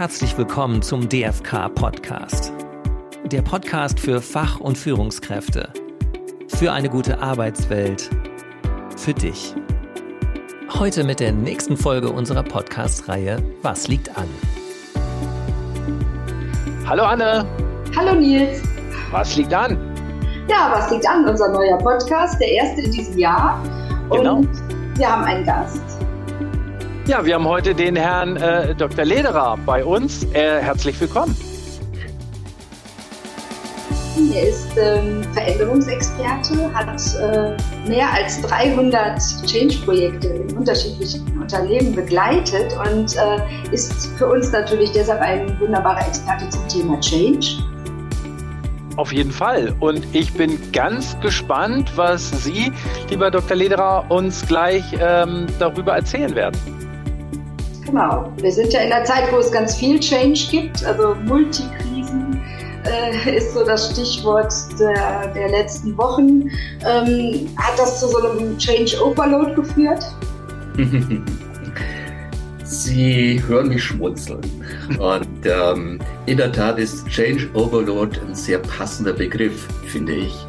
herzlich willkommen zum DFK Podcast. Der Podcast für Fach- und Führungskräfte. Für eine gute Arbeitswelt. Für dich. Heute mit der nächsten Folge unserer Podcast-Reihe Was liegt an? Hallo Anne. Hallo Nils. Was liegt an? Ja, was liegt an? Unser neuer Podcast, der erste in diesem Jahr. Genau. Und wir haben einen Gast. Ja, wir haben heute den Herrn äh, Dr. Lederer bei uns. Äh, herzlich willkommen. Er ist ähm, Veränderungsexperte, hat äh, mehr als 300 Change-Projekte in unterschiedlichen Unternehmen begleitet und äh, ist für uns natürlich deshalb ein wunderbarer Experte zum Thema Change. Auf jeden Fall. Und ich bin ganz gespannt, was Sie, lieber Dr. Lederer, uns gleich ähm, darüber erzählen werden. Genau. Wir sind ja in einer Zeit, wo es ganz viel Change gibt, also Multikrisen äh, ist so das Stichwort der, der letzten Wochen. Ähm, hat das zu so einem Change Overload geführt? Sie hören mich schmunzeln. Und ähm, in der Tat ist Change Overload ein sehr passender Begriff, finde ich.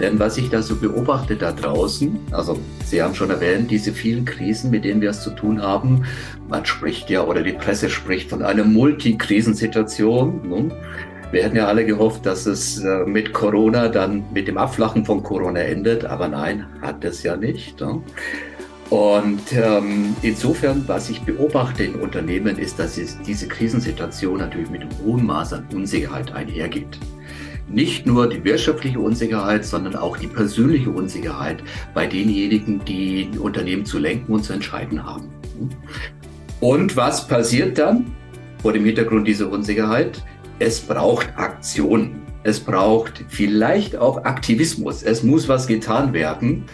Denn was ich da so beobachte da draußen, also Sie haben schon erwähnt, diese vielen Krisen, mit denen wir es zu tun haben, man spricht ja oder die Presse spricht von einer Multikrisensituation. Ne? Wir hätten ja alle gehofft, dass es äh, mit Corona dann mit dem Abflachen von Corona endet, aber nein, hat es ja nicht. Ne? Und ähm, insofern, was ich beobachte in Unternehmen, ist, dass es diese Krisensituation natürlich mit einem hohen Maß an Unsicherheit einhergeht. Nicht nur die wirtschaftliche Unsicherheit, sondern auch die persönliche Unsicherheit bei denjenigen, die Unternehmen zu lenken und zu entscheiden haben. Und was passiert dann vor dem Hintergrund dieser Unsicherheit? Es braucht Aktion. Es braucht vielleicht auch Aktivismus. Es muss was getan werden.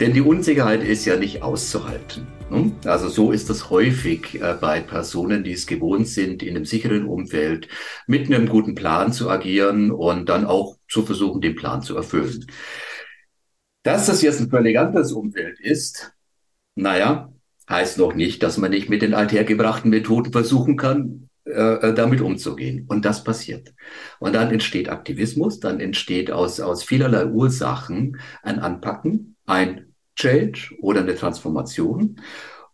Denn die Unsicherheit ist ja nicht auszuhalten. Ne? Also so ist es häufig äh, bei Personen, die es gewohnt sind, in einem sicheren Umfeld mit einem guten Plan zu agieren und dann auch zu versuchen, den Plan zu erfüllen. Dass das jetzt ein völlig anderes Umfeld ist, naja, heißt noch nicht, dass man nicht mit den althergebrachten Methoden versuchen kann, äh, damit umzugehen. Und das passiert. Und dann entsteht Aktivismus, dann entsteht aus, aus vielerlei Ursachen ein Anpacken, ein Change oder eine Transformation.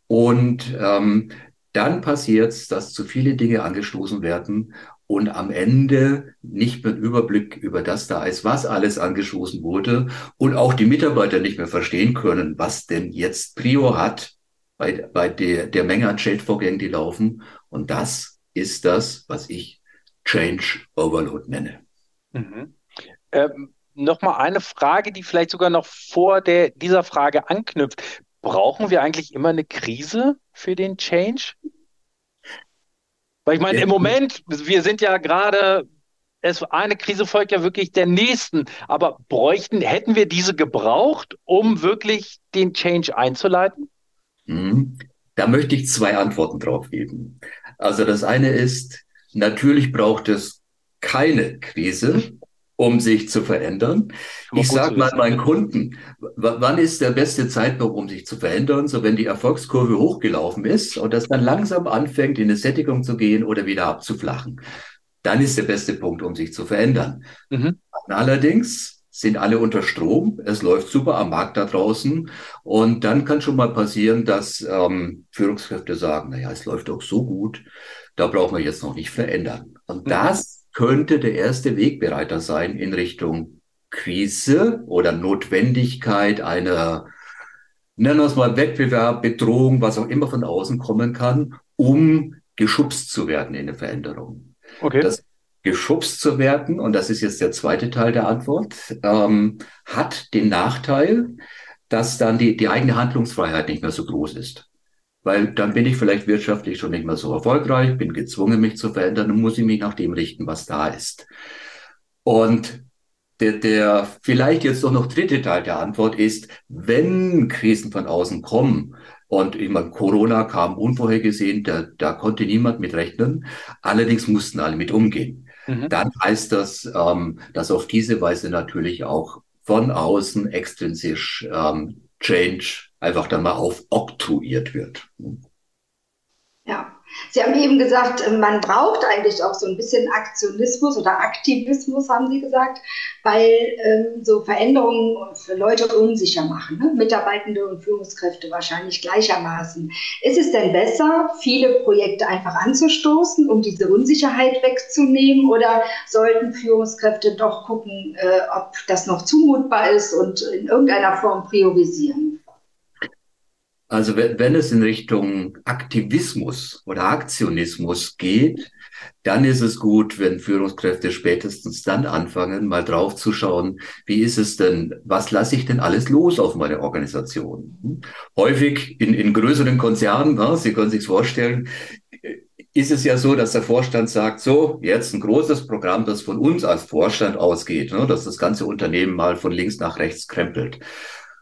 Und ähm, dann passiert es, dass zu viele Dinge angestoßen werden und am Ende nicht mehr Überblick über das da ist, was alles angestoßen wurde und auch die Mitarbeiter nicht mehr verstehen können, was denn jetzt Prio hat bei, bei der, der Menge an Change-Vorgängen, die laufen. Und das ist das, was ich Change Overload nenne. Mhm. Ähm, nochmal eine Frage, die vielleicht sogar noch vor der, dieser Frage anknüpft. Brauchen wir eigentlich immer eine Krise für den Change? Weil ich meine, im Moment, wir sind ja gerade, es, eine Krise folgt ja wirklich der nächsten, aber bräuchten, hätten wir diese gebraucht, um wirklich den Change einzuleiten? Mhm. Da möchte ich zwei Antworten drauf geben. Also das eine ist, natürlich braucht es keine Krise, um sich zu verändern. Ich sage mal meinen Kunden, wann ist der beste Zeitpunkt, um sich zu verändern? So wenn die Erfolgskurve hochgelaufen ist und das dann langsam anfängt, in eine Sättigung zu gehen oder wieder abzuflachen. Dann ist der beste Punkt, um sich zu verändern. Mhm. Allerdings sind alle unter Strom. Es läuft super am Markt da draußen. Und dann kann schon mal passieren, dass ähm, Führungskräfte sagen, naja, es läuft doch so gut, da brauchen wir jetzt noch nicht verändern. Und mhm. das könnte der erste Wegbereiter sein in Richtung Krise oder Notwendigkeit einer, nennen wir es mal Wettbewerb, Bedrohung, was auch immer von außen kommen kann, um geschubst zu werden in eine Veränderung. Okay. Das geschubst zu werden, und das ist jetzt der zweite Teil der Antwort, ähm, hat den Nachteil, dass dann die, die eigene Handlungsfreiheit nicht mehr so groß ist weil dann bin ich vielleicht wirtschaftlich schon nicht mehr so erfolgreich, bin gezwungen, mich zu verändern und muss ich mich nach dem richten, was da ist. Und der, der vielleicht jetzt doch noch dritte Teil der Antwort ist, wenn Krisen von außen kommen, und ich meine, Corona kam unvorhergesehen, da, da konnte niemand mit rechnen, allerdings mussten alle mit umgehen. Mhm. Dann heißt das, ähm, dass auf diese Weise natürlich auch von außen extrinsisch ähm, Change einfach dann mal aufoktroyiert wird. Ja, Sie haben eben gesagt, man braucht eigentlich auch so ein bisschen Aktionismus oder Aktivismus, haben Sie gesagt, weil ähm, so Veränderungen für Leute unsicher machen, ne? Mitarbeitende und Führungskräfte wahrscheinlich gleichermaßen. Ist es denn besser, viele Projekte einfach anzustoßen, um diese Unsicherheit wegzunehmen, oder sollten Führungskräfte doch gucken, äh, ob das noch zumutbar ist und in irgendeiner Form priorisieren? Also wenn, wenn es in Richtung Aktivismus oder Aktionismus geht, dann ist es gut, wenn Führungskräfte spätestens dann anfangen, mal drauf zu schauen, wie ist es denn, was lasse ich denn alles los auf meine Organisation? Hm? Häufig in, in größeren Konzernen, ja, Sie können sich vorstellen, ist es ja so, dass der Vorstand sagt, so, jetzt ein großes Programm, das von uns als Vorstand ausgeht, ne, dass das ganze Unternehmen mal von links nach rechts krempelt.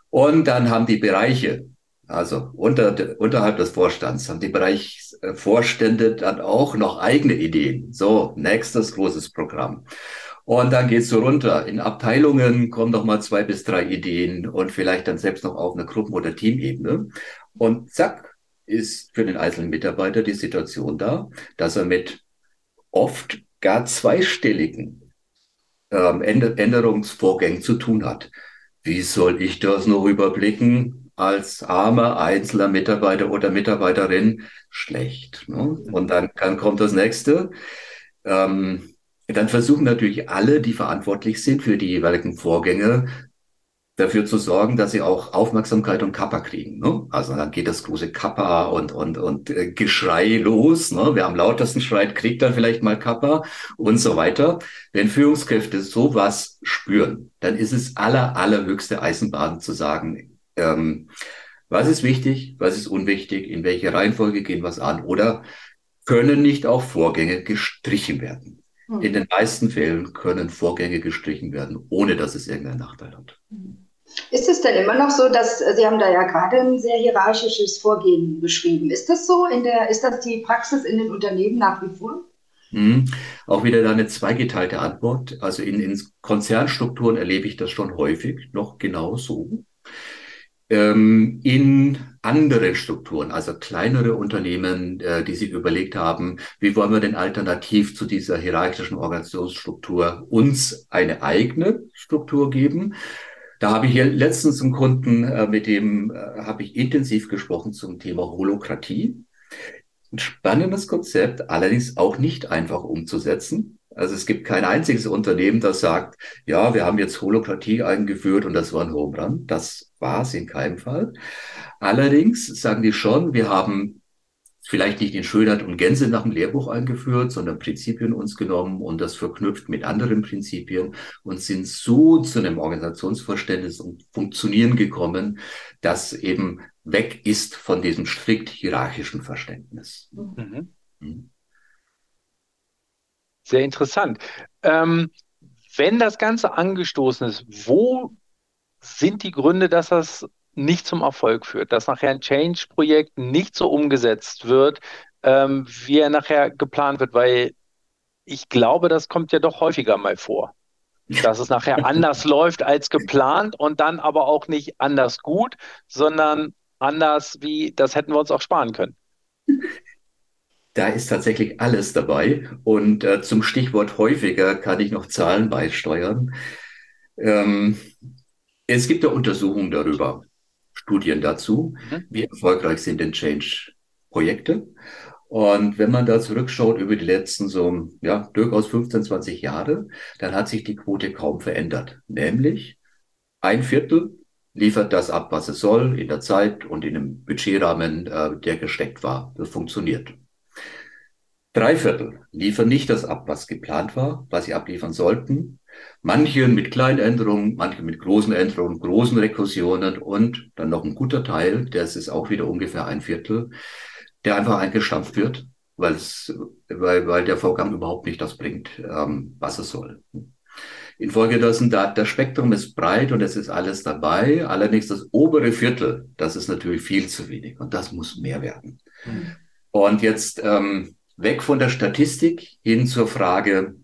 Und dann haben die Bereiche, also unter, unterhalb des Vorstands haben die Bereichsvorstände dann auch noch eigene Ideen. So, nächstes großes Programm. Und dann geht's so runter. In Abteilungen kommen noch mal zwei bis drei Ideen und vielleicht dann selbst noch auf einer Gruppen- oder Teamebene. Und zack, ist für den einzelnen Mitarbeiter die Situation da, dass er mit oft gar zweistelligen ähm, Änderungsvorgängen zu tun hat. Wie soll ich das noch überblicken? Als armer einzelner Mitarbeiter oder Mitarbeiterin schlecht. Ne? Und dann, dann kommt das nächste. Ähm, dann versuchen natürlich alle, die verantwortlich sind für die jeweiligen Vorgänge, dafür zu sorgen, dass sie auch Aufmerksamkeit und Kappa kriegen. Ne? Also dann geht das große Kappa und, und, und äh, Geschrei los. Ne? Wer am lautesten schreit, kriegt dann vielleicht mal Kappa und so weiter. Wenn Führungskräfte sowas spüren, dann ist es aller, allerhöchste Eisenbahn zu sagen, ähm, was ist wichtig, was ist unwichtig, in welche Reihenfolge gehen wir an oder können nicht auch Vorgänge gestrichen werden. Mhm. In den meisten Fällen können Vorgänge gestrichen werden, ohne dass es irgendeinen Nachteil hat. Hm. Ist es denn immer noch so, dass Sie haben da ja gerade ein sehr hierarchisches Vorgehen beschrieben. Ist das so in der, ist das die Praxis in den Unternehmen nach wie vor? Mhm. Auch wieder da eine zweigeteilte Antwort. Also in, in Konzernstrukturen erlebe ich das schon häufig noch genau so ähm, in andere Strukturen, also kleinere Unternehmen, äh, die sich überlegt haben, wie wollen wir denn alternativ zu dieser hierarchischen Organisationsstruktur uns eine eigene Struktur geben. Da habe ich hier letztens einen Kunden, äh, mit dem äh, habe ich intensiv gesprochen zum Thema Holokratie. Ein spannendes Konzept, allerdings auch nicht einfach umzusetzen. Also es gibt kein einziges Unternehmen, das sagt, ja, wir haben jetzt Holokratie eingeführt und das war ein Home Run. Das war es in keinem Fall. Allerdings sagen die schon, wir haben vielleicht nicht in Schönheit und Gänse nach dem Lehrbuch eingeführt, sondern Prinzipien uns genommen und das verknüpft mit anderen Prinzipien und sind so zu einem Organisationsverständnis und Funktionieren gekommen, das eben weg ist von diesem strikt hierarchischen Verständnis. Mhm. Mhm. Sehr interessant. Ähm, wenn das Ganze angestoßen ist, wo sind die Gründe, dass das nicht zum Erfolg führt, dass nachher ein Change-Projekt nicht so umgesetzt wird, ähm, wie er nachher geplant wird? Weil ich glaube, das kommt ja doch häufiger mal vor, dass es nachher anders läuft als geplant und dann aber auch nicht anders gut, sondern anders wie, das hätten wir uns auch sparen können da ist tatsächlich alles dabei. Und äh, zum Stichwort häufiger kann ich noch Zahlen beisteuern. Ähm, es gibt ja Untersuchungen darüber, Studien dazu, mhm. wie erfolgreich sind denn Change-Projekte. Und wenn man da zurückschaut über die letzten so, ja, durchaus 15, 20 Jahre, dann hat sich die Quote kaum verändert. Nämlich ein Viertel liefert das ab, was es soll, in der Zeit und in einem Budgetrahmen, äh, der gesteckt war. Das funktioniert. Drei Viertel liefern nicht das ab, was geplant war, was sie abliefern sollten. Manche mit kleinen Änderungen, manche mit großen Änderungen, großen Rekursionen und dann noch ein guter Teil, das ist auch wieder ungefähr ein Viertel, der einfach eingestampft wird, weil es, weil, weil der Vorgang überhaupt nicht das bringt, ähm, was es soll. Infolgedessen, da, das Spektrum ist breit und es ist alles dabei. Allerdings das obere Viertel, das ist natürlich viel zu wenig und das muss mehr werden. Mhm. Und jetzt ähm, weg von der Statistik hin zur Frage,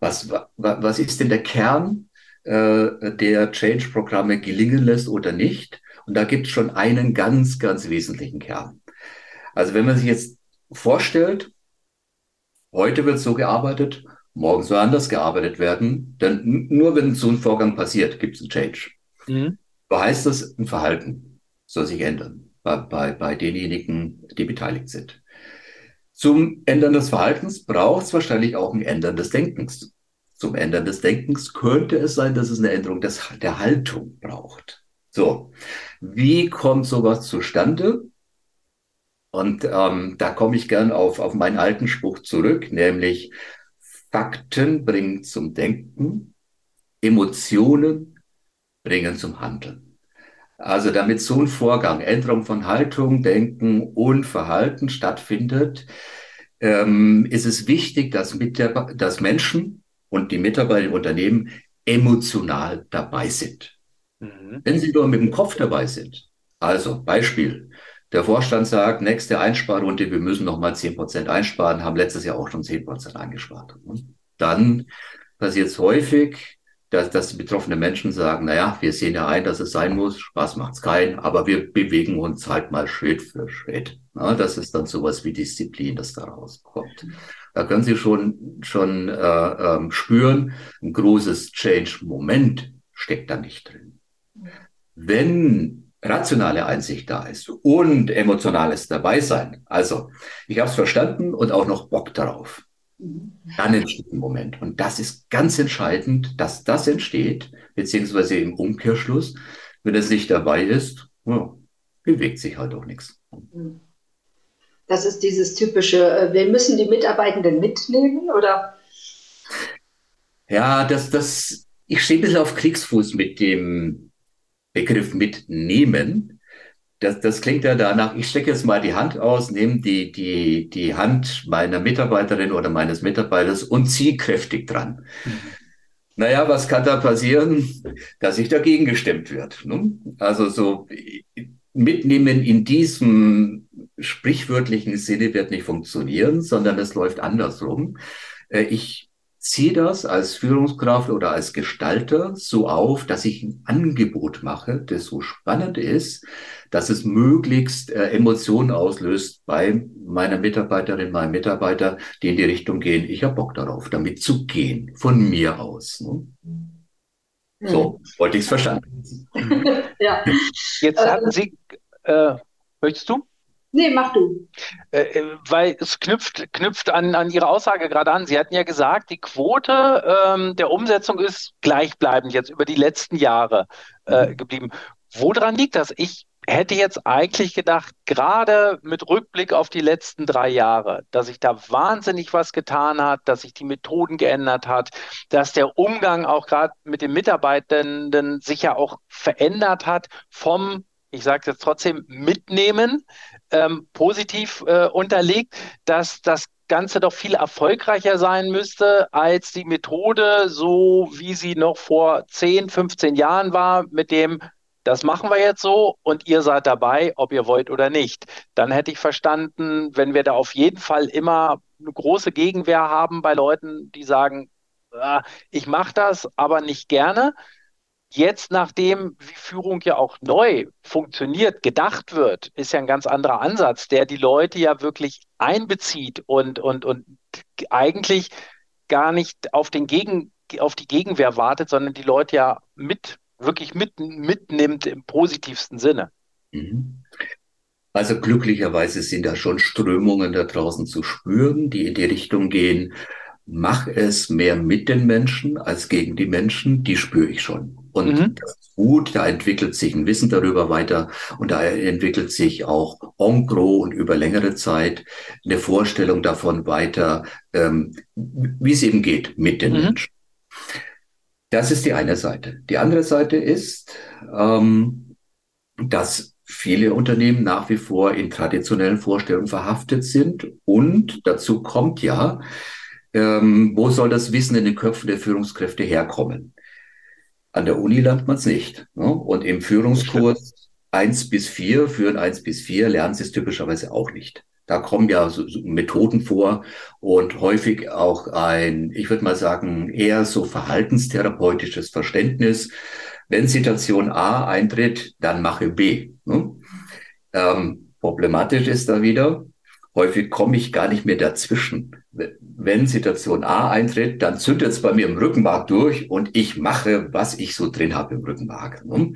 was, was ist denn der Kern, äh, der Change-Programme gelingen lässt oder nicht? Und da gibt es schon einen ganz, ganz wesentlichen Kern. Also wenn man sich jetzt vorstellt, heute wird so gearbeitet, morgen soll anders gearbeitet werden, denn nur wenn so ein Vorgang passiert, gibt es einen Change. Mhm. So heißt das, ein Verhalten soll sich ändern bei, bei, bei denjenigen, die beteiligt sind. Zum Ändern des Verhaltens braucht es wahrscheinlich auch ein Ändern des Denkens. Zum Ändern des Denkens könnte es sein, dass es eine Änderung des, der Haltung braucht. So, wie kommt sowas zustande? Und ähm, da komme ich gern auf, auf meinen alten Spruch zurück, nämlich Fakten bringen zum Denken, Emotionen bringen zum Handeln. Also damit so ein Vorgang, Änderung von Haltung, Denken und Verhalten stattfindet, ähm, ist es wichtig, dass, mit der, dass Menschen und die Mitarbeiter im Unternehmen emotional dabei sind. Mhm. Wenn sie nur mit dem Kopf dabei sind, also Beispiel, der Vorstand sagt, nächste Einsparrunde, wir müssen noch mal zehn Prozent einsparen, haben letztes Jahr auch schon zehn Prozent eingespart. Dann passiert es häufig, dass, dass die betroffenen Menschen sagen, naja, wir sehen ja ein, dass es sein muss, Spaß macht's keinen, aber wir bewegen uns halt mal Schritt für Schritt. Ja, das ist dann sowas wie Disziplin, das da rauskommt. Da können Sie schon, schon äh, ähm, spüren, ein großes Change-Moment steckt da nicht drin. Wenn rationale Einsicht da ist und emotionales dabei sein, also ich habe es verstanden und auch noch Bock darauf, dann entsteht ein Moment. Und das ist ganz entscheidend, dass das entsteht, beziehungsweise im Umkehrschluss, wenn es nicht dabei ist, ja, bewegt sich halt auch nichts. Das ist dieses typische, äh, wir müssen die Mitarbeitenden mitnehmen, oder? Ja, das, das, ich stehe ein bisschen auf Kriegsfuß mit dem Begriff mitnehmen, das, das klingt ja danach, ich stecke jetzt mal die Hand aus, nehme die, die, die Hand meiner Mitarbeiterin oder meines Mitarbeiters und ziehe kräftig dran. Mhm. Naja, was kann da passieren? Dass sich dagegen gestemmt wird. Ne? Also so mitnehmen in diesem sprichwörtlichen Sinne wird nicht funktionieren, sondern es läuft andersrum. Äh, ich ziehe das als Führungskraft oder als Gestalter so auf, dass ich ein Angebot mache, das so spannend ist, dass es möglichst äh, Emotionen auslöst bei meiner Mitarbeiterin, meinem Mitarbeiter, die in die Richtung gehen, ich habe Bock darauf, damit zu gehen, von mir aus. Ne? So, wollte ich es verstanden. ja. Jetzt hatten Sie, äh, möchtest du? Nee, mach du. Äh, äh, weil es knüpft, knüpft an, an Ihre Aussage gerade an. Sie hatten ja gesagt, die Quote ähm, der Umsetzung ist gleichbleibend jetzt über die letzten Jahre äh, mhm. geblieben. Woran liegt das? Ich hätte jetzt eigentlich gedacht, gerade mit Rückblick auf die letzten drei Jahre, dass sich da wahnsinnig was getan hat, dass sich die Methoden geändert hat, dass der Umgang auch gerade mit den Mitarbeitenden sich ja auch verändert hat vom ich sage es jetzt trotzdem, mitnehmen, ähm, positiv äh, unterlegt, dass das Ganze doch viel erfolgreicher sein müsste als die Methode, so wie sie noch vor 10, 15 Jahren war, mit dem, das machen wir jetzt so und ihr seid dabei, ob ihr wollt oder nicht. Dann hätte ich verstanden, wenn wir da auf jeden Fall immer eine große Gegenwehr haben bei Leuten, die sagen, ah, ich mache das, aber nicht gerne, Jetzt, nachdem wie Führung ja auch neu funktioniert, gedacht wird, ist ja ein ganz anderer Ansatz, der die Leute ja wirklich einbezieht und, und, und eigentlich gar nicht auf, den Gegen, auf die Gegenwehr wartet, sondern die Leute ja mit, wirklich mit, mitnimmt im positivsten Sinne. Mhm. Also glücklicherweise sind da schon Strömungen da draußen zu spüren, die in die Richtung gehen, mach es mehr mit den Menschen als gegen die Menschen, die spüre ich schon. Und mhm. das ist gut, da entwickelt sich ein Wissen darüber weiter und da entwickelt sich auch en gros und über längere Zeit eine Vorstellung davon weiter, ähm, wie es eben geht mit den mhm. Menschen. Das ist die eine Seite. Die andere Seite ist, ähm, dass viele Unternehmen nach wie vor in traditionellen Vorstellungen verhaftet sind und dazu kommt ja, ähm, wo soll das Wissen in den Köpfen der Führungskräfte herkommen? An der Uni lernt man es nicht. Ne? Und im Führungskurs eins bis vier, führen eins bis vier, lernen sie es typischerweise auch nicht. Da kommen ja so, so Methoden vor und häufig auch ein, ich würde mal sagen, eher so verhaltenstherapeutisches Verständnis. Wenn Situation A eintritt, dann mache B. Ne? Ähm, problematisch ist da wieder, Häufig komme ich gar nicht mehr dazwischen. Wenn Situation A eintritt, dann zündet es bei mir im Rückenmark durch und ich mache, was ich so drin habe im Rückenmark. Ne?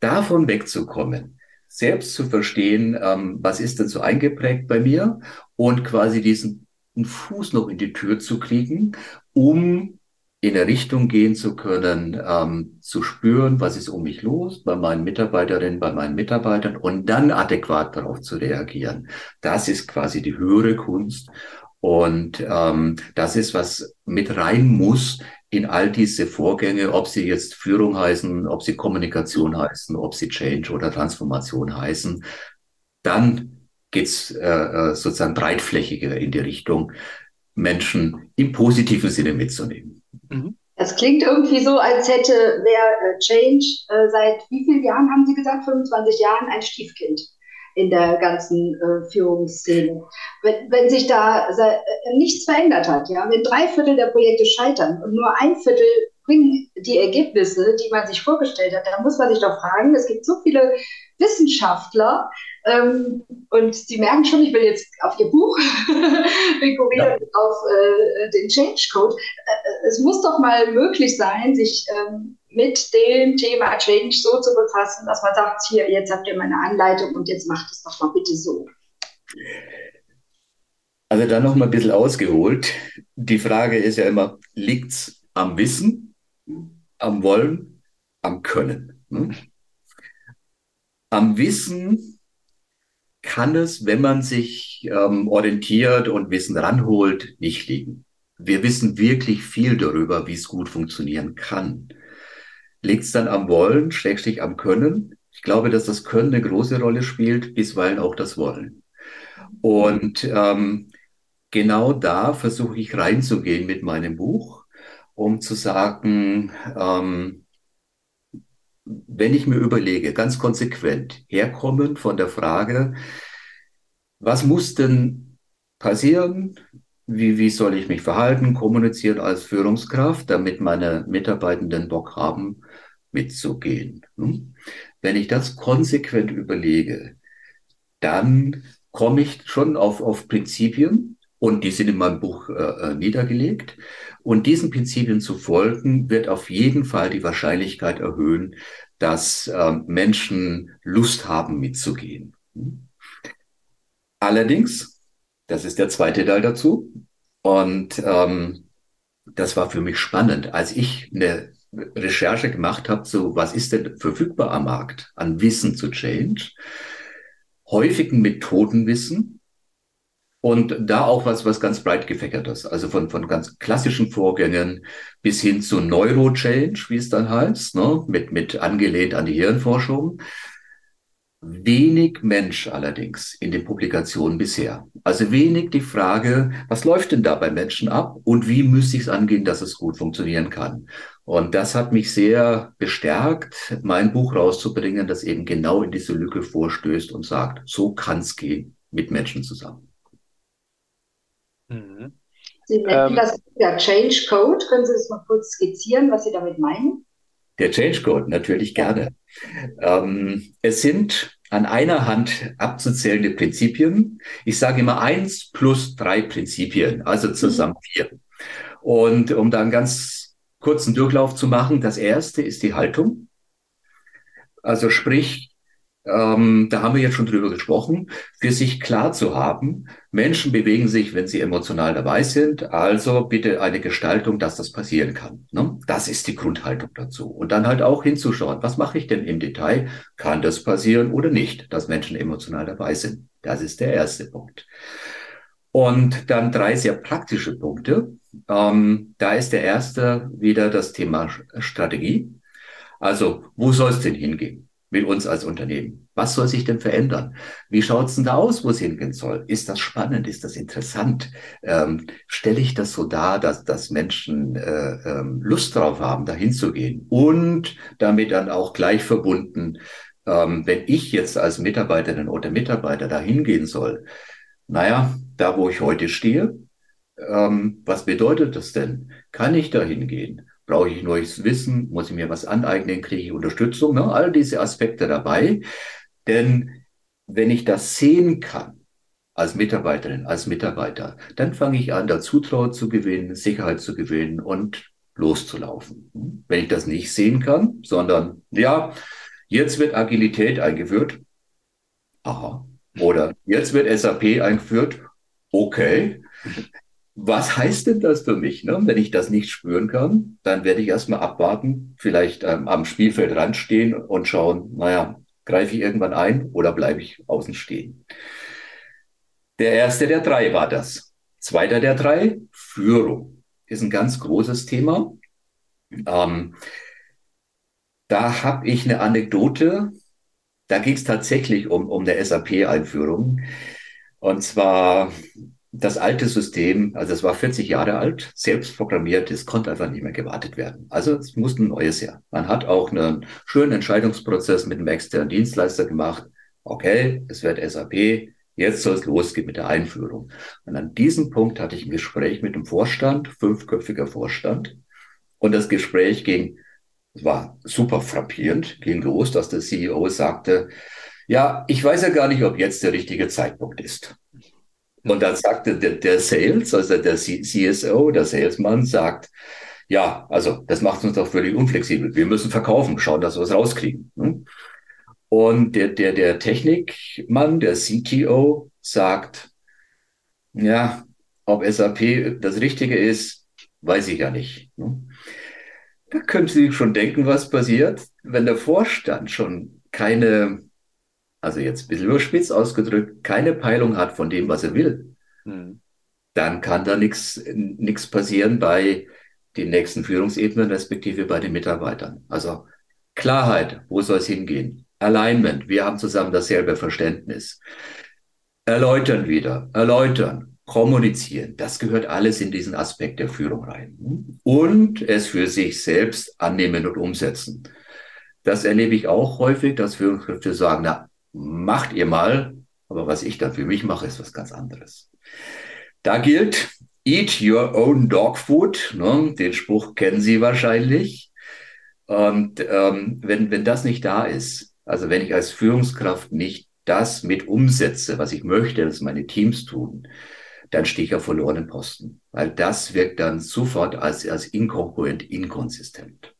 Davon wegzukommen, selbst zu verstehen, ähm, was ist denn so eingeprägt bei mir und quasi diesen Fuß noch in die Tür zu kriegen, um in eine Richtung gehen zu können, ähm, zu spüren, was ist um mich los bei meinen Mitarbeiterinnen, bei meinen Mitarbeitern und dann adäquat darauf zu reagieren. Das ist quasi die höhere Kunst und ähm, das ist, was mit rein muss in all diese Vorgänge, ob sie jetzt Führung heißen, ob sie Kommunikation heißen, ob sie Change oder Transformation heißen. Dann geht's äh, äh sozusagen breitflächiger in die Richtung, Menschen im positiven Sinne mitzunehmen. Mhm. Das klingt irgendwie so, als hätte wer äh, Change äh, seit wie vielen Jahren, haben Sie gesagt, 25 Jahren, ein Stiefkind in der ganzen äh, Führungsszene. Wenn, wenn sich da äh, nichts verändert hat, ja, wenn drei Viertel der Projekte scheitern und nur ein Viertel bringen die Ergebnisse, die man sich vorgestellt hat, dann muss man sich doch fragen, es gibt so viele Wissenschaftler, ähm, und Sie merken schon, ich will jetzt auf Ihr Buch rekurrieren, ja. auf äh, den Change Code. Äh, es muss doch mal möglich sein, sich ähm, mit dem Thema Change so zu befassen, dass man sagt, hier, jetzt habt ihr meine Anleitung und jetzt macht es doch mal bitte so. Also da noch mal ein bisschen ausgeholt. Die Frage ist ja immer, liegt es am Wissen, am Wollen, am Können? Hm? Am Wissen kann es, wenn man sich ähm, orientiert und Wissen ranholt, nicht liegen. Wir wissen wirklich viel darüber, wie es gut funktionieren kann. Liegt es dann am Wollen, schrägstrich am Können? Ich glaube, dass das Können eine große Rolle spielt, bisweilen auch das Wollen. Und ähm, genau da versuche ich reinzugehen mit meinem Buch, um zu sagen, ähm, wenn ich mir überlege, ganz konsequent herkommen von der Frage, was muss denn passieren? Wie, wie soll ich mich verhalten, kommunizieren als Führungskraft, damit meine Mitarbeitenden Bock haben, mitzugehen? Hm? Wenn ich das konsequent überlege, dann komme ich schon auf, auf Prinzipien, und die sind in meinem Buch äh, äh, niedergelegt. Und diesen Prinzipien zu folgen, wird auf jeden Fall die Wahrscheinlichkeit erhöhen, dass äh, Menschen Lust haben, mitzugehen. Allerdings, das ist der zweite Teil dazu, und ähm, das war für mich spannend, als ich eine Recherche gemacht habe, so was ist denn verfügbar am Markt an Wissen zu Change, häufigen Methodenwissen, und da auch was, was ganz breit gefächert ist. Also von, von ganz klassischen Vorgängen bis hin zu Neurochange, wie es dann heißt, ne? mit, mit angelehnt an die Hirnforschung. Wenig Mensch allerdings in den Publikationen bisher. Also wenig die Frage, was läuft denn da bei Menschen ab und wie müsste ich es angehen, dass es gut funktionieren kann. Und das hat mich sehr bestärkt, mein Buch rauszubringen, das eben genau in diese Lücke vorstößt und sagt, so kann es gehen mit Menschen zusammen. Mhm. Sie nennen ähm, das der Change Code. Können Sie das mal kurz skizzieren, was Sie damit meinen? Der Change Code, natürlich gerne. Ähm, es sind an einer Hand abzuzählende Prinzipien. Ich sage immer eins plus drei Prinzipien, also zusammen mhm. vier. Und um da einen ganz kurzen Durchlauf zu machen, das erste ist die Haltung. Also sprich, ähm, da haben wir jetzt schon drüber gesprochen, für sich klar zu haben, Menschen bewegen sich, wenn sie emotional dabei sind, also bitte eine Gestaltung, dass das passieren kann. Ne? Das ist die Grundhaltung dazu. Und dann halt auch hinzuschauen, was mache ich denn im Detail? Kann das passieren oder nicht, dass Menschen emotional dabei sind? Das ist der erste Punkt. Und dann drei sehr praktische Punkte. Ähm, da ist der erste wieder das Thema Strategie. Also, wo soll es denn hingehen? Mit uns als Unternehmen. Was soll sich denn verändern? Wie schaut's denn da aus, wo es hingehen soll? Ist das spannend? Ist das interessant? Ähm, Stelle ich das so dar, dass, dass Menschen äh, ähm, Lust drauf haben, da hinzugehen? Und damit dann auch gleich verbunden, ähm, wenn ich jetzt als Mitarbeiterin oder Mitarbeiter da hingehen soll, naja, da wo ich heute stehe, ähm, was bedeutet das denn? Kann ich da hingehen? Brauche ich neues Wissen? Muss ich mir was aneignen? Kriege ich Unterstützung? Ne? All diese Aspekte dabei. Denn wenn ich das sehen kann, als Mitarbeiterin, als Mitarbeiter, dann fange ich an, da Zutrauen zu gewinnen, Sicherheit zu gewinnen und loszulaufen. Wenn ich das nicht sehen kann, sondern ja, jetzt wird Agilität eingeführt. Aha. Oder jetzt wird SAP eingeführt. Okay. Was heißt denn das für mich? Ne? Wenn ich das nicht spüren kann, dann werde ich erstmal abwarten, vielleicht ähm, am Spielfeldrand stehen und schauen, naja, greife ich irgendwann ein oder bleibe ich außen stehen? Der erste der drei war das. Zweiter der drei, Führung, ist ein ganz großes Thema. Ähm, da habe ich eine Anekdote. Da ging es tatsächlich um, um eine SAP-Einführung. Und zwar das alte System, also es war 40 Jahre alt, selbst programmiert, es konnte einfach nicht mehr gewartet werden. Also es musste ein neues her. Man hat auch einen schönen Entscheidungsprozess mit einem externen Dienstleister gemacht. Okay, es wird SAP, jetzt soll es losgehen mit der Einführung. Und an diesem Punkt hatte ich ein Gespräch mit dem Vorstand, fünfköpfiger Vorstand. Und das Gespräch ging, war super frappierend, ging los, dass der CEO sagte, ja, ich weiß ja gar nicht, ob jetzt der richtige Zeitpunkt ist. Und dann sagte der, der Sales, also der CSO, der Salesman, sagt, ja, also das macht uns doch völlig unflexibel. Wir müssen verkaufen, schauen, dass wir was rauskriegen. Ne? Und der, der, der Technikmann, der CTO, sagt, ja, ob SAP das Richtige ist, weiß ich ja nicht. Ne? Da können Sie sich schon denken, was passiert, wenn der Vorstand schon keine also jetzt ein bisschen überspitzt ausgedrückt, keine Peilung hat von dem, was er will, mhm. dann kann da nichts nichts passieren bei den nächsten Führungsebenen, respektive bei den Mitarbeitern. Also Klarheit, wo soll es hingehen? Alignment, wir haben zusammen dasselbe Verständnis. Erläutern wieder, erläutern, kommunizieren, das gehört alles in diesen Aspekt der Führung rein. Und es für sich selbst annehmen und umsetzen. Das erlebe ich auch häufig, dass Führungskräfte sagen, na, macht ihr mal, aber was ich dann für mich mache, ist was ganz anderes. Da gilt, eat your own dog food, ne? den Spruch kennen Sie wahrscheinlich. Und ähm, wenn, wenn das nicht da ist, also wenn ich als Führungskraft nicht das mit umsetze, was ich möchte, dass meine Teams tun, dann stehe ich auf verlorenen Posten, weil das wirkt dann sofort als, als inkongruent, inkonsistent.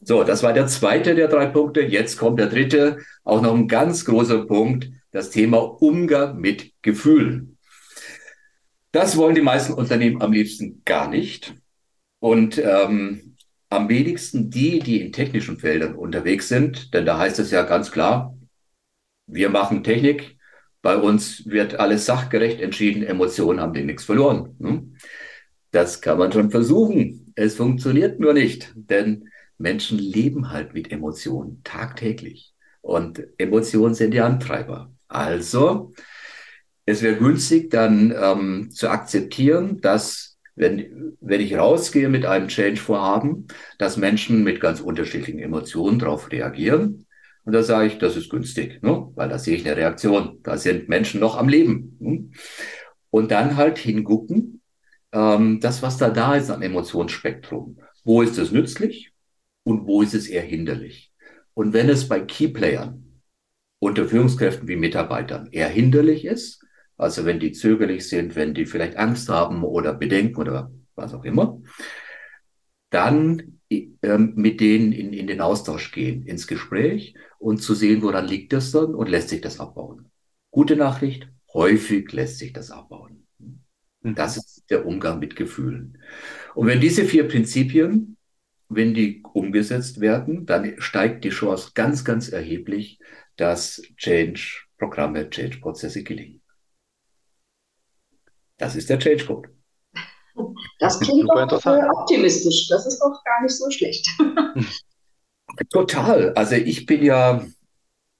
So, das war der zweite der drei Punkte. Jetzt kommt der dritte, auch noch ein ganz großer Punkt, das Thema Umgang mit Gefühlen. Das wollen die meisten Unternehmen am liebsten gar nicht. Und ähm, am wenigsten die, die in technischen Feldern unterwegs sind, denn da heißt es ja ganz klar, wir machen Technik, bei uns wird alles sachgerecht entschieden, Emotionen haben die nichts verloren. Hm? Das kann man schon versuchen. Es funktioniert nur nicht, denn Menschen leben halt mit Emotionen tagtäglich. Und Emotionen sind die Antreiber. Also, es wäre günstig, dann ähm, zu akzeptieren, dass wenn, wenn ich rausgehe mit einem Change-Vorhaben, dass Menschen mit ganz unterschiedlichen Emotionen darauf reagieren. Und da sage ich, das ist günstig, ne? weil da sehe ich eine Reaktion. Da sind Menschen noch am Leben. Ne? Und dann halt hingucken, ähm, das, was da da ist am Emotionsspektrum. Wo ist es nützlich? Und wo ist es eher hinderlich. Und wenn es bei Keyplayern unter Führungskräften wie Mitarbeitern eher hinderlich ist, also wenn die zögerlich sind, wenn die vielleicht Angst haben oder Bedenken oder was auch immer, dann ähm, mit denen in, in den Austausch gehen, ins Gespräch und zu sehen, woran liegt das dann und lässt sich das abbauen. Gute Nachricht, häufig lässt sich das abbauen. Mhm. Das ist der Umgang mit Gefühlen. Und wenn diese vier Prinzipien wenn die umgesetzt werden, dann steigt die Chance ganz, ganz erheblich, dass Change-Programme, Change-Prozesse gelingen. Das ist der Change-Code. Das klingt doch optimistisch. Das ist doch gar nicht so schlecht. Total. Also ich bin ja,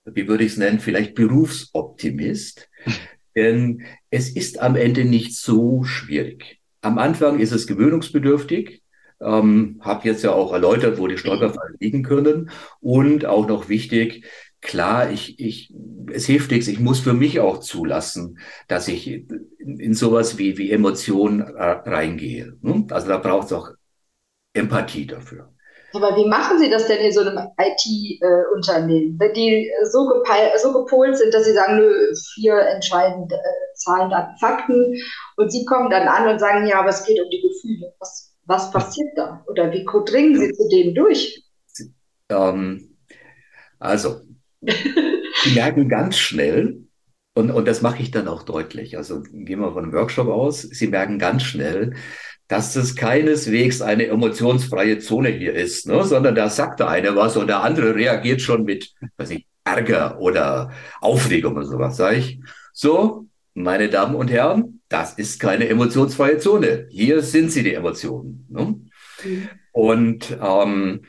wie würde ich es nennen, vielleicht Berufsoptimist. Denn es ist am Ende nicht so schwierig. Am Anfang ist es gewöhnungsbedürftig. Ähm, habe jetzt ja auch erläutert, wo die Stolperfallen liegen können. Und auch noch wichtig, klar, ich, ich, es hilft nichts, ich muss für mich auch zulassen, dass ich in, in sowas wie, wie Emotionen reingehe. Ne? Also da braucht es auch Empathie dafür. Aber wie machen Sie das denn in so einem IT-Unternehmen, wenn die so, so gepolt sind, dass sie sagen, nö, vier entscheidende äh, Zahlen, Daten, Fakten. Und Sie kommen dann an und sagen, ja, aber es geht um die Gefühle. Was, was passiert da? Oder wie dringen Sie zu denen durch? Ähm, also, Sie merken ganz schnell, und, und das mache ich dann auch deutlich. Also gehen wir von einem Workshop aus. Sie merken ganz schnell, dass das keineswegs eine emotionsfreie Zone hier ist, ne? sondern da sagt der eine was und der andere reagiert schon mit, weiß ich, Ärger oder Aufregung oder sowas. Sag ich, so, meine Damen und Herren, das ist keine emotionsfreie Zone. Hier sind sie die Emotionen. Ne? Mhm. Und ähm,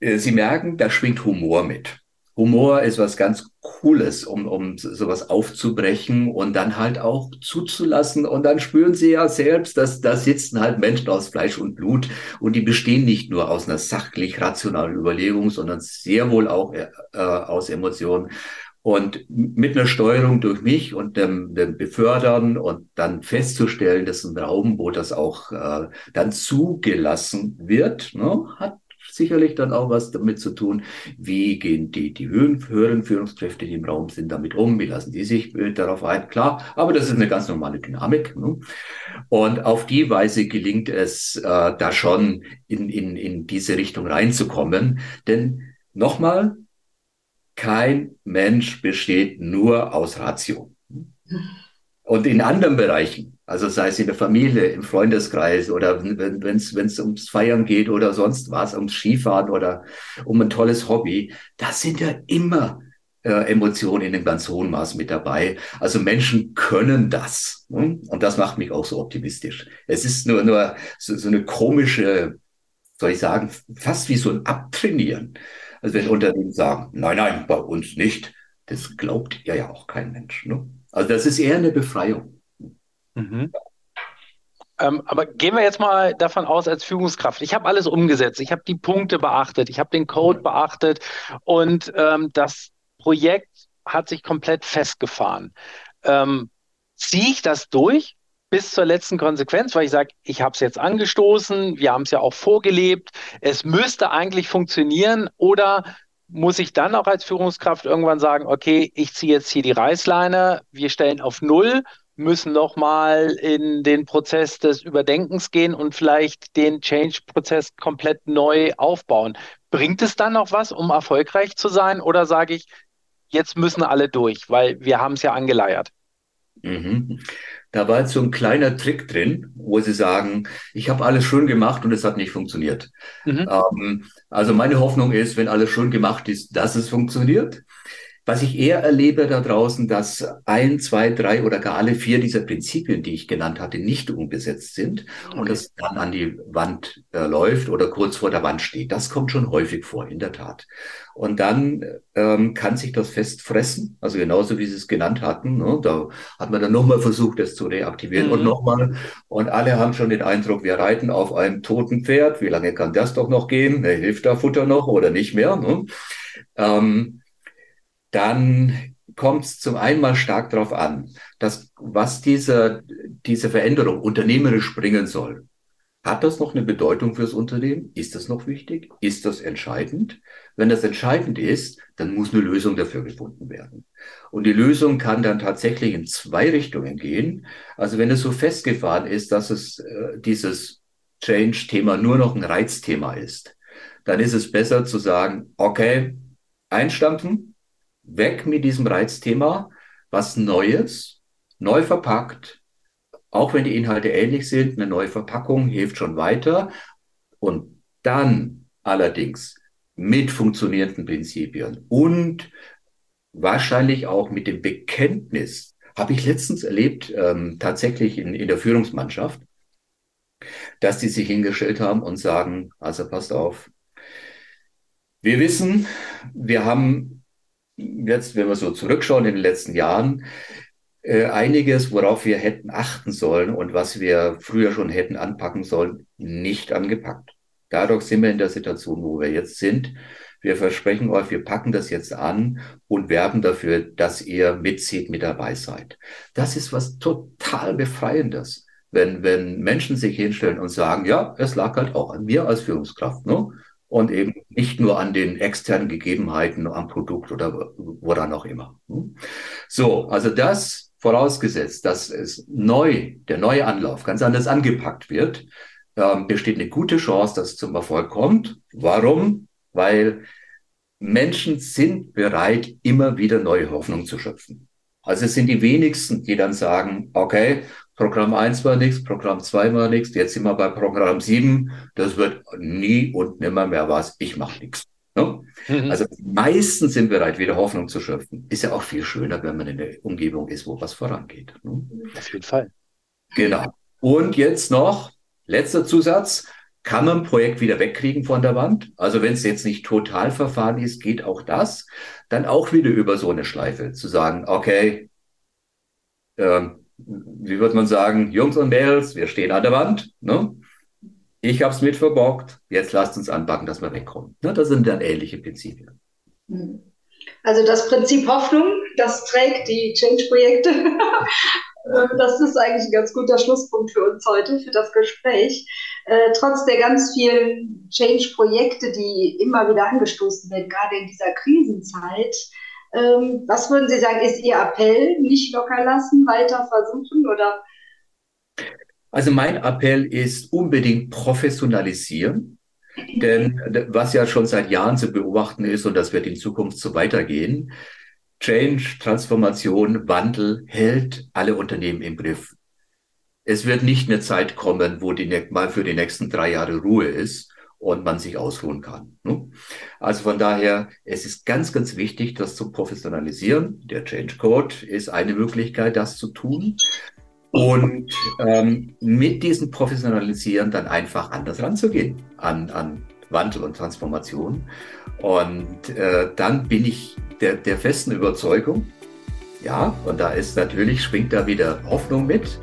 Sie merken, da schwingt Humor mit. Humor ist was ganz Cooles, um, um sowas aufzubrechen und dann halt auch zuzulassen. Und dann spüren sie ja selbst, dass da sitzen halt Menschen aus Fleisch und Blut und die bestehen nicht nur aus einer sachlich rationalen Überlegung, sondern sehr wohl auch äh, aus Emotionen. Und mit einer Steuerung durch mich und dem, dem Befördern und dann festzustellen, dass ein Raum, wo das auch äh, dann zugelassen wird, ne, hat sicherlich dann auch was damit zu tun, wie gehen die, die höheren Führungskräfte, die im Raum sind, damit um, wie lassen die sich äh, darauf ein, klar, aber das ist eine ganz normale Dynamik. Ne? Und auf die Weise gelingt es, äh, da schon in, in, in diese Richtung reinzukommen. Denn nochmal, kein Mensch besteht nur aus Ratio. Und in anderen Bereichen, also sei es in der Familie, im Freundeskreis oder wenn es ums Feiern geht oder sonst was, ums Skifahren oder um ein tolles Hobby, da sind ja immer äh, Emotionen in einem ganz hohen Maß mit dabei. Also Menschen können das. Ne? Und das macht mich auch so optimistisch. Es ist nur, nur so, so eine komische, soll ich sagen, fast wie so ein Abtrainieren. Also wenn Unternehmen sagen, nein, nein, bei uns nicht, das glaubt ja ja auch kein Mensch. Ne? Also das ist eher eine Befreiung. Mhm. Ähm, aber gehen wir jetzt mal davon aus, als Führungskraft, ich habe alles umgesetzt, ich habe die Punkte beachtet, ich habe den Code beachtet und ähm, das Projekt hat sich komplett festgefahren. Ähm, ziehe ich das durch bis zur letzten Konsequenz, weil ich sage, ich habe es jetzt angestoßen, wir haben es ja auch vorgelebt, es müsste eigentlich funktionieren oder muss ich dann auch als Führungskraft irgendwann sagen, okay, ich ziehe jetzt hier die Reißleine, wir stellen auf Null müssen nochmal in den Prozess des Überdenkens gehen und vielleicht den Change-Prozess komplett neu aufbauen. Bringt es dann noch was, um erfolgreich zu sein? Oder sage ich, jetzt müssen alle durch, weil wir haben es ja angeleiert? Mhm. Da war jetzt so ein kleiner Trick drin, wo Sie sagen, ich habe alles schön gemacht und es hat nicht funktioniert. Mhm. Ähm, also meine Hoffnung ist, wenn alles schön gemacht ist, dass es funktioniert. Was ich eher erlebe da draußen, dass ein, zwei, drei oder gar alle vier dieser Prinzipien, die ich genannt hatte, nicht umgesetzt sind okay. und es dann an die Wand äh, läuft oder kurz vor der Wand steht. Das kommt schon häufig vor, in der Tat. Und dann ähm, kann sich das fest fressen, also genauso wie Sie es genannt hatten. Ne? Da hat man dann nochmal versucht, das zu reaktivieren mhm. und nochmal. Und alle haben schon den Eindruck, wir reiten auf einem toten Pferd. Wie lange kann das doch noch gehen? Hilft da Futter noch oder nicht mehr? Ne? Ähm, dann kommt es zum einen mal stark darauf an, dass was diese, diese Veränderung unternehmerisch bringen soll. Hat das noch eine Bedeutung fürs Unternehmen? Ist das noch wichtig? Ist das entscheidend? Wenn das entscheidend ist, dann muss eine Lösung dafür gefunden werden. Und die Lösung kann dann tatsächlich in zwei Richtungen gehen. Also wenn es so festgefahren ist, dass es äh, dieses Change-Thema nur noch ein Reizthema ist, dann ist es besser zu sagen, okay, einstampfen, weg mit diesem Reizthema, was Neues, neu verpackt, auch wenn die Inhalte ähnlich sind, eine neue Verpackung hilft schon weiter. Und dann allerdings mit funktionierenden Prinzipien und wahrscheinlich auch mit dem Bekenntnis, habe ich letztens erlebt, ähm, tatsächlich in, in der Führungsmannschaft, dass die sich hingestellt haben und sagen, also passt auf, wir wissen, wir haben jetzt, wenn wir so zurückschauen in den letzten Jahren, äh, einiges, worauf wir hätten achten sollen und was wir früher schon hätten anpacken sollen, nicht angepackt. Dadurch sind wir in der Situation, wo wir jetzt sind. Wir versprechen euch, wir packen das jetzt an und werben dafür, dass ihr mitzieht, mit dabei seid. Das ist was total Befreiendes, wenn, wenn Menschen sich hinstellen und sagen, ja, es lag halt auch an mir als Führungskraft. Ne? Und eben nicht nur an den externen Gegebenheiten am Produkt oder woran auch immer. Hm? So, also das vorausgesetzt, dass es neu, der neue Anlauf ganz anders angepackt wird, ähm, besteht eine gute Chance, dass es zum Erfolg kommt. Warum? Weil Menschen sind bereit, immer wieder neue Hoffnung zu schöpfen. Also es sind die wenigsten, die dann sagen, okay, Programm 1 war nichts, Programm 2 war nichts, jetzt sind wir bei Programm 7, das wird nie und nimmer mehr was, ich mache nichts. Ne? Mhm. Also die meisten sind bereit, wieder Hoffnung zu schöpfen. Ist ja auch viel schöner, wenn man in der Umgebung ist, wo was vorangeht. Ne? Auf jeden Fall. Genau. Und jetzt noch, letzter Zusatz, kann man ein Projekt wieder wegkriegen von der Wand. Also wenn es jetzt nicht total verfahren ist, geht auch das. Dann auch wieder über so eine Schleife zu sagen, okay, ähm, wie würde man sagen, Jungs und Mädels, wir stehen an der Wand. Ne? Ich habe es mit verbockt, jetzt lasst uns anbacken, dass wir wegkommen. Ne? Das sind dann ähnliche Prinzipien. Hm. Also das Prinzip Hoffnung, das trägt die Change-Projekte. das ist eigentlich ein ganz guter Schlusspunkt für uns heute, für das Gespräch. Äh, trotz der ganz vielen Change-Projekte, die immer wieder angestoßen werden, gerade in dieser Krisenzeit, ähm, was würden Sie sagen, ist Ihr Appell? Nicht locker lassen, weiter versuchen oder? Also mein Appell ist unbedingt professionalisieren. Denn was ja schon seit Jahren zu beobachten ist, und das wird in Zukunft so weitergehen, Change, Transformation, Wandel hält alle Unternehmen im Griff. Es wird nicht mehr Zeit kommen, wo die, mal für die nächsten drei Jahre Ruhe ist, und man sich ausruhen kann. Ne? Also von daher, es ist ganz, ganz wichtig, das zu professionalisieren. Der Change Code ist eine Möglichkeit, das zu tun. Und ähm, mit diesem Professionalisieren dann einfach anders ranzugehen an, an Wandel und Transformation. Und äh, dann bin ich der, der festen Überzeugung, ja, und da ist natürlich, schwingt da wieder Hoffnung mit,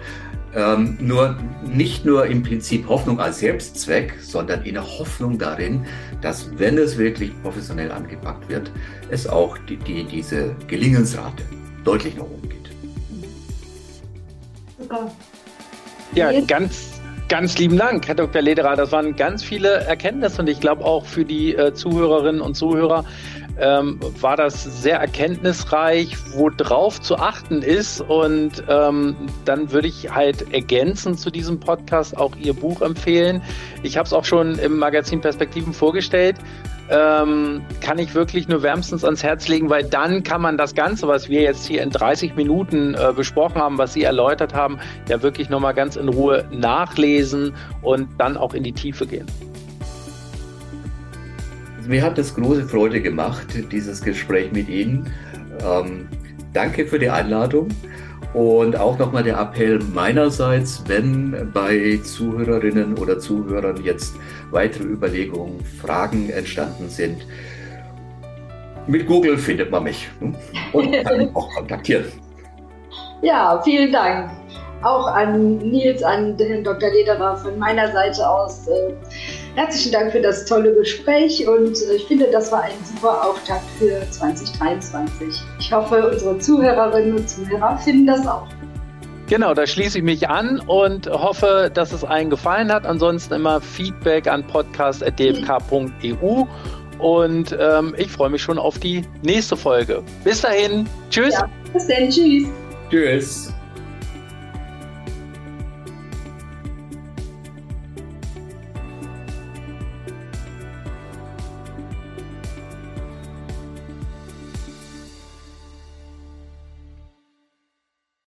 ähm, nur nicht nur im Prinzip Hoffnung als Selbstzweck, sondern in der Hoffnung darin, dass wenn es wirklich professionell angepackt wird, es auch die, die, diese Gelingensrate deutlich nach oben geht. Super. Ja, ganz, ganz lieben Dank, Herr Dr. Lederer. Das waren ganz viele Erkenntnisse und ich glaube auch für die äh, Zuhörerinnen und Zuhörer ähm, war das sehr erkenntnisreich, worauf zu achten ist. Und ähm, dann würde ich halt ergänzend zu diesem Podcast auch Ihr Buch empfehlen. Ich habe es auch schon im Magazin Perspektiven vorgestellt. Ähm, kann ich wirklich nur wärmstens ans Herz legen, weil dann kann man das Ganze, was wir jetzt hier in 30 Minuten äh, besprochen haben, was Sie erläutert haben, ja wirklich nochmal ganz in Ruhe nachlesen und dann auch in die Tiefe gehen. Mir hat es große Freude gemacht, dieses Gespräch mit Ihnen. Ähm, danke für die Einladung. Und auch nochmal der Appell meinerseits, wenn bei Zuhörerinnen oder Zuhörern jetzt weitere Überlegungen, Fragen entstanden sind, mit Google findet man mich hm? und kann mich auch kontaktieren. Ja, vielen Dank. Auch an Nils, an Herrn Dr. Lederer von meiner Seite aus. Äh, Herzlichen Dank für das tolle Gespräch und äh, ich finde, das war ein super Auftakt für 2023. Ich hoffe, unsere Zuhörerinnen und Zuhörer finden das auch. Genau, da schließe ich mich an und hoffe, dass es allen gefallen hat. Ansonsten immer Feedback an podcast.dfk.eu und ähm, ich freue mich schon auf die nächste Folge. Bis dahin, tschüss. Ja, bis dann, tschüss. Tschüss.